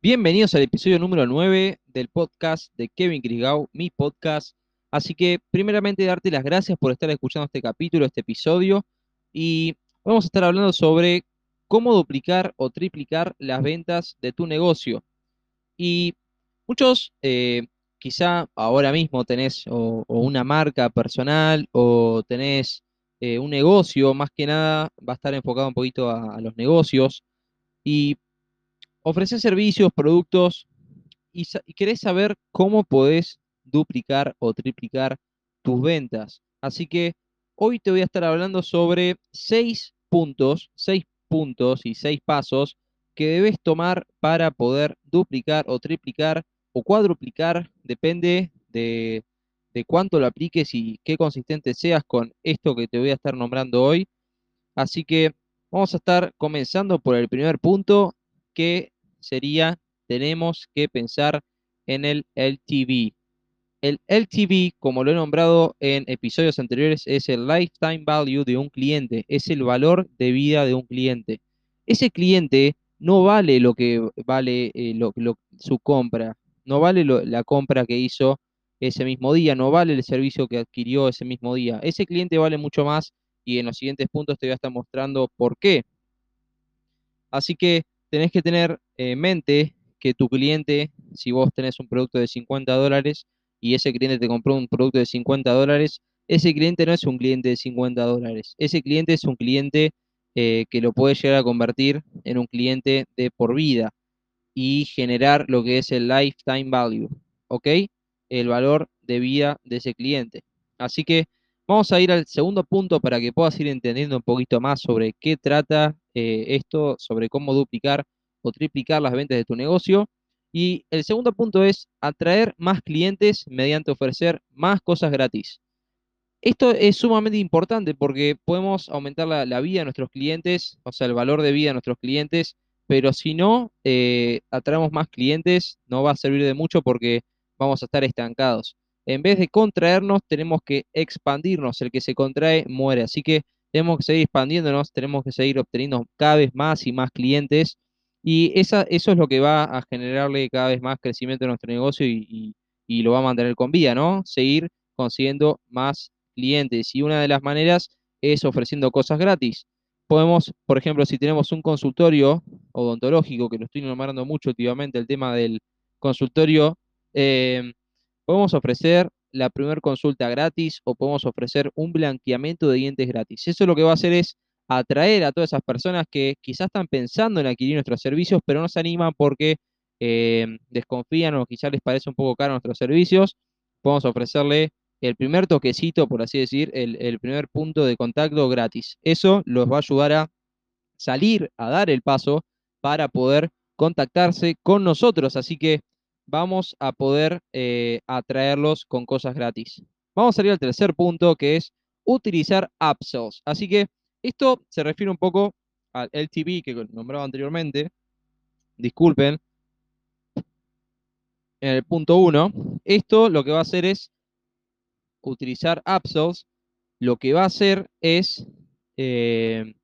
Bienvenidos al episodio número 9 del podcast de Kevin Crisgau, mi podcast. Así que, primeramente, darte las gracias por estar escuchando este capítulo, este episodio. Y vamos a estar hablando sobre cómo duplicar o triplicar las ventas de tu negocio. Y muchos, eh, quizá ahora mismo tenés o, una marca personal o tenés eh, un negocio, más que nada va a estar enfocado un poquito a, a los negocios. Y ofreces servicios, productos y, querés saber cómo podés duplicar o triplicar tus ventas. Así que hoy te voy a estar hablando sobre seis puntos, seis puntos y seis pasos que debes tomar para poder duplicar o triplicar o cuadruplicar, depende de, de cuánto lo apliques y qué consistente seas con esto que te voy a estar nombrando hoy. Así que vamos a estar comenzando por el primer punto que sería, tenemos que pensar en el LTV. El LTV, como lo he nombrado en episodios anteriores, es el lifetime value de un cliente, es el valor de vida de un cliente. Ese cliente no vale lo que vale eh, su compra, no vale la compra que hizo ese mismo día, no vale el servicio que adquirió ese mismo día. Ese cliente vale mucho más y en los siguientes puntos te voy a estar mostrando por qué. Así que tenés que tener en mente que tu cliente, si vos tenés un producto de 50 dólares y ese cliente te compró un producto de 50 dólares, ese cliente no es un cliente de 50 dólares. Ese cliente es un cliente eh, que lo puede llegar a convertir en un cliente de por vida y generar lo que es el lifetime value, ¿ok? El valor de vida de ese cliente. Así que vamos a ir al segundo punto para que puedas ir entendiendo un poquito más sobre qué trata eh, esto sobre cómo duplicar o triplicar las ventas de tu negocio. Y el segundo punto es atraer más clientes mediante ofrecer más cosas gratis. Esto es sumamente importante porque podemos aumentar la, vida de nuestros clientes, o sea, el valor de vida de nuestros clientes, pero si no eh, atraemos más clientes, no va a servir de mucho porque vamos a estar estancados. En vez de contraernos, tenemos que expandirnos. El que se contrae muere. Así que tenemos que seguir expandiéndonos, tenemos que seguir obteniendo cada vez más y más clientes y esa, eso es lo que va a generarle cada vez más crecimiento a nuestro negocio y, lo va a mantener con vida, ¿no? Seguir consiguiendo más clientes y una de las maneras es ofreciendo cosas gratis. Podemos, por ejemplo, si tenemos un consultorio odontológico, que lo estoy nombrando mucho últimamente, el tema del consultorio, eh, podemos ofrecer la primera consulta gratis o podemos ofrecer un blanqueamiento de dientes gratis. Eso lo que va a hacer es atraer a todas esas personas que quizás están pensando en adquirir nuestros servicios, pero no se animan porque eh, desconfían o quizás les parece un poco caro nuestros servicios. Podemos ofrecerle el primer toquecito, por así decir, el, el primer punto de contacto gratis. Eso los va a ayudar a salir, a dar el paso para poder contactarse con nosotros. Así que vamos a poder eh, atraerlos con cosas gratis. Vamos a salir al tercer punto, que es utilizar upsells. Así que esto se refiere un poco al LTV que nombraba anteriormente. Disculpen. En el punto 1, esto lo que va a hacer es utilizar upsells. Lo que va a hacer es eh,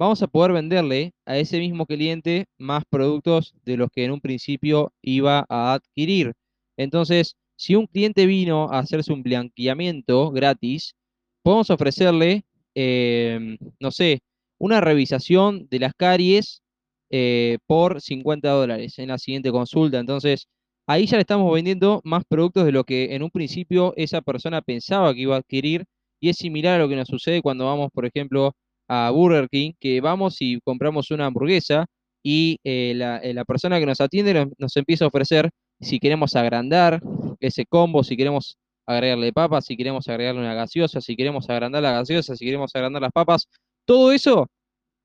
vamos a poder venderle a ese mismo cliente más productos de los que en un principio iba a adquirir. Entonces, si un cliente vino a hacerse un blanqueamiento gratis, podemos ofrecerle, em, no sé, una revisación de las caries eh, por 50 dólares en la siguiente consulta. Entonces, ahí ya le estamos vendiendo más productos de lo que en un principio esa persona pensaba que iba a adquirir y es similar a lo que nos sucede cuando vamos, por ejemplo, a Burger King, que vamos y compramos una hamburguesa y eh, eh, la, persona que nos atiende nos, empieza a ofrecer si queremos agrandar ese combo, si queremos agregarle papas, si queremos agregarle una gaseosa, si queremos agrandar la gaseosa, si queremos agrandar las papas, todo eso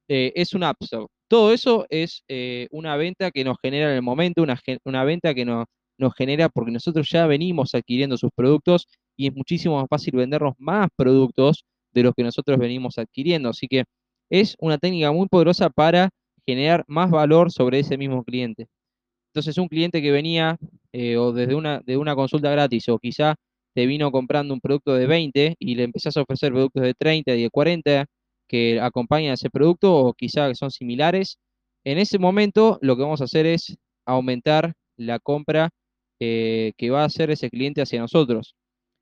eh, es un upsell. Todo eso es una venta que nos genera en el momento, una, una venta que nos genera porque nosotros ya venimos adquiriendo sus productos y es muchísimo más fácil vendernos más productos de los que nosotros venimos adquiriendo. Así que es una técnica muy poderosa para generar más valor sobre ese mismo cliente. Entonces, un cliente que venía eh, o desde una, de una consulta gratis o quizá te vino comprando un producto de 20 y le empezás a ofrecer productos de 30 y de 40 que acompañan a ese producto o quizá que son similares, en ese momento lo que vamos a hacer es aumentar la compra eh, que va a hacer ese cliente hacia nosotros.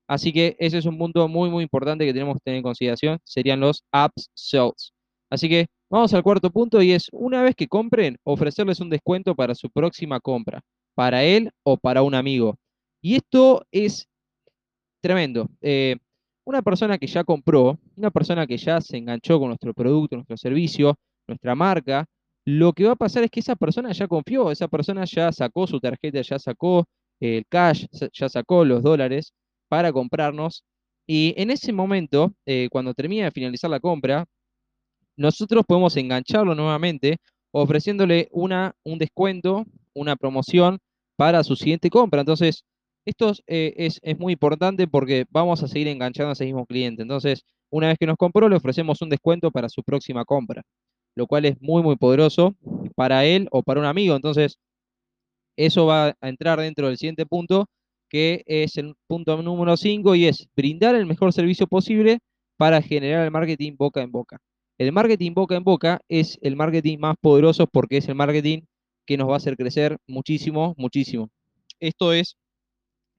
Así que ese es un punto muy, muy importante que tenemos que tener en consideración, serían los apps sales. Así que vamos al cuarto punto y es, una vez que compren, ofrecerles un descuento para su próxima compra, para él o para un amigo. Y esto es tremendo. Eh, una persona que ya compró, una persona que ya se enganchó con nuestro producto, nuestro servicio, nuestra marca, lo que va a pasar es que esa persona ya confió, esa persona ya sacó su tarjeta, ya sacó el cash, ya sacó los dólares para comprarnos. Y en ese momento, eh, cuando termina de finalizar la compra, nosotros podemos engancharlo nuevamente ofreciéndole una, un descuento, una promoción para su siguiente compra. Entonces, esto eh, es, es, muy importante porque vamos a seguir enganchando a ese mismo cliente. Entonces, una vez que nos compró, le ofrecemos un descuento para su próxima compra, lo cual es muy, muy poderoso para él o para un amigo. Entonces, eso va a entrar dentro del siguiente punto, que es el punto número 5 y es brindar el mejor servicio posible para generar el marketing boca en boca. El marketing boca en boca es el marketing más poderoso porque es el marketing que nos va a hacer crecer muchísimo, muchísimo. Esto es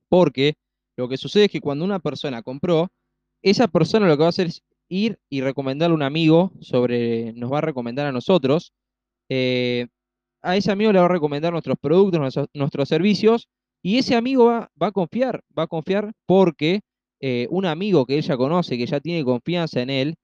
porque lo que sucede es que cuando una persona compró, esa persona lo que va a hacer es ir y recomendarle a un amigo sobre, nos va a recomendar a nosotros. Eh, a ese amigo le va a recomendar nuestros productos, nuestros, servicios, y ese amigo va, a confiar, va a confiar porque eh, un amigo que ella conoce, que ya tiene confianza en él,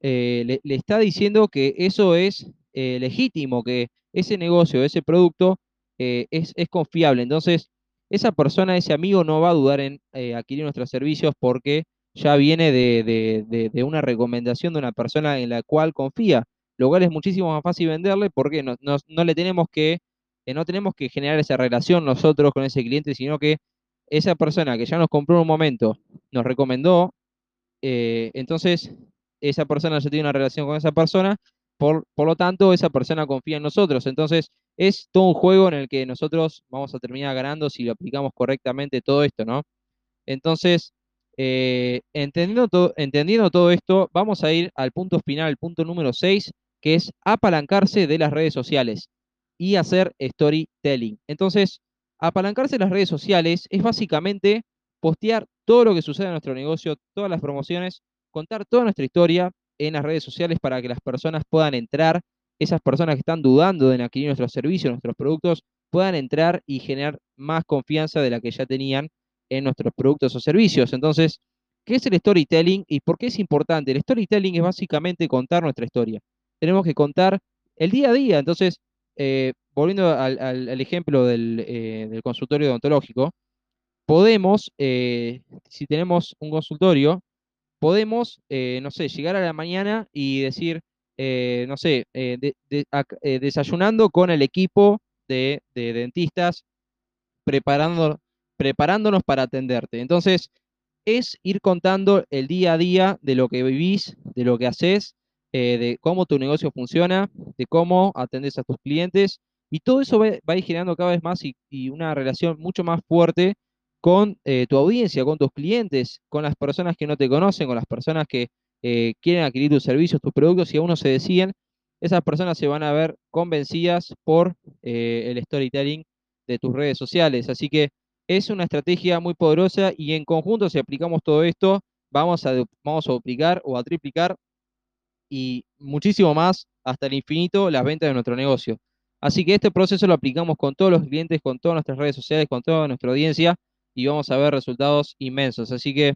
eh, le, está diciendo que eso es legítimo, que ese negocio, ese producto es, es confiable. Entonces, esa persona, ese amigo no va a dudar en eh, adquirir nuestros servicios porque ya viene de, una recomendación de una persona en la cual confía, lo cual es muchísimo más fácil venderle porque no, le tenemos que, no tenemos que generar esa relación nosotros con ese cliente, sino que esa persona que ya nos compró en un momento nos recomendó, eh, entonces esa persona ya tiene una relación con esa persona, por, por lo tanto esa persona confía en nosotros. Entonces, es todo un juego en el que nosotros vamos a terminar ganando si lo aplicamos correctamente todo esto, ¿no? Entonces, eh, entendiendo, entendiendo todo esto, vamos a ir al punto final, punto número 6, que es apalancarse de las redes sociales y hacer storytelling. Entonces, apalancarse de las redes sociales es básicamente postear todo lo que sucede en nuestro negocio, todas las promociones, contar toda nuestra historia en las redes sociales para que las personas puedan entrar esas personas que están dudando en adquirir nuestros servicios, nuestros productos, puedan entrar y generar más confianza de la que ya tenían en nuestros productos o servicios. Entonces, ¿qué es el storytelling y por qué es importante? El storytelling es básicamente contar nuestra historia. Tenemos que contar el día a día. Entonces, eh, volviendo al, ejemplo eh, del, consultorio odontológico, podemos, eh, si tenemos un consultorio, podemos, no sé, llegar a la mañana y decir, no sé, desayunando con el equipo de, dentistas, preparando, preparándonos para atenderte. Entonces, es ir contando el día a día de lo que vivís, de lo que haces, de cómo tu negocio funciona, de cómo atendes a tus clientes, y todo eso va, a ir generando cada vez más y, una relación mucho más fuerte con tu audiencia, con tus clientes, con las personas que no te conocen, con las personas que eh, quieren adquirir tus servicios, tus productos y aún no se deciden, esas personas se van a ver convencidas por eh, el storytelling de tus redes sociales. Así que es una estrategia muy poderosa y en conjunto, si aplicamos todo esto, vamos a, vamos a duplicar o a triplicar y muchísimo más hasta el infinito las ventas de nuestro negocio. Así que este proceso lo aplicamos con todos los clientes, con todas nuestras redes sociales, con toda nuestra audiencia y vamos a ver resultados inmensos. Así que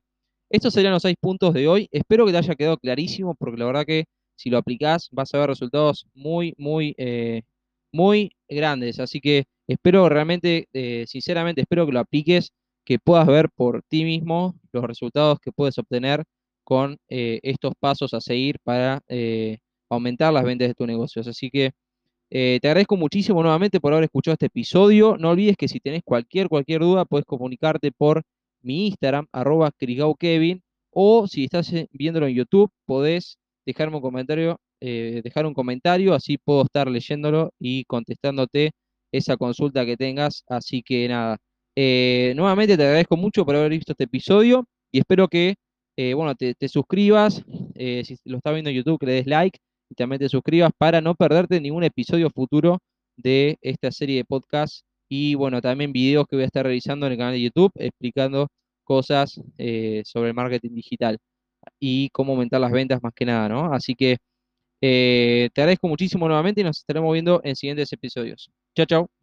estos serían los seis puntos de hoy. Espero que te haya quedado clarísimo, porque la verdad que si lo aplicás vas a ver resultados muy, muy, eh, muy grandes. Así que espero realmente, eh, sinceramente, espero que lo apliques, que puedas ver por ti mismo los resultados que puedes obtener con eh, estos pasos a seguir para aumentar las ventas de tu negocio. Así que te agradezco muchísimo nuevamente por haber escuchado este episodio. No olvides que si tenés cualquier, cualquier duda, puedes comunicarte por mi Instagram, arroba Kevin, o si estás eh, viéndolo en YouTube, podés dejarme un comentario, eh, dejar un comentario, así puedo estar leyéndolo y contestándote esa consulta que tengas. Así que nada, eh, nuevamente te agradezco mucho por haber visto este episodio y espero que, bueno, te, suscribas, si lo estás viendo en YouTube, que le des like y también te suscribas para no perderte ningún episodio futuro de esta serie de podcasts y bueno, también videos que voy a estar realizando en el canal de YouTube explicando cosas eh, sobre el marketing digital y cómo aumentar las ventas más que nada, ¿no? Así que eh, te agradezco muchísimo nuevamente y nos estaremos viendo en siguientes episodios. Chao, chao.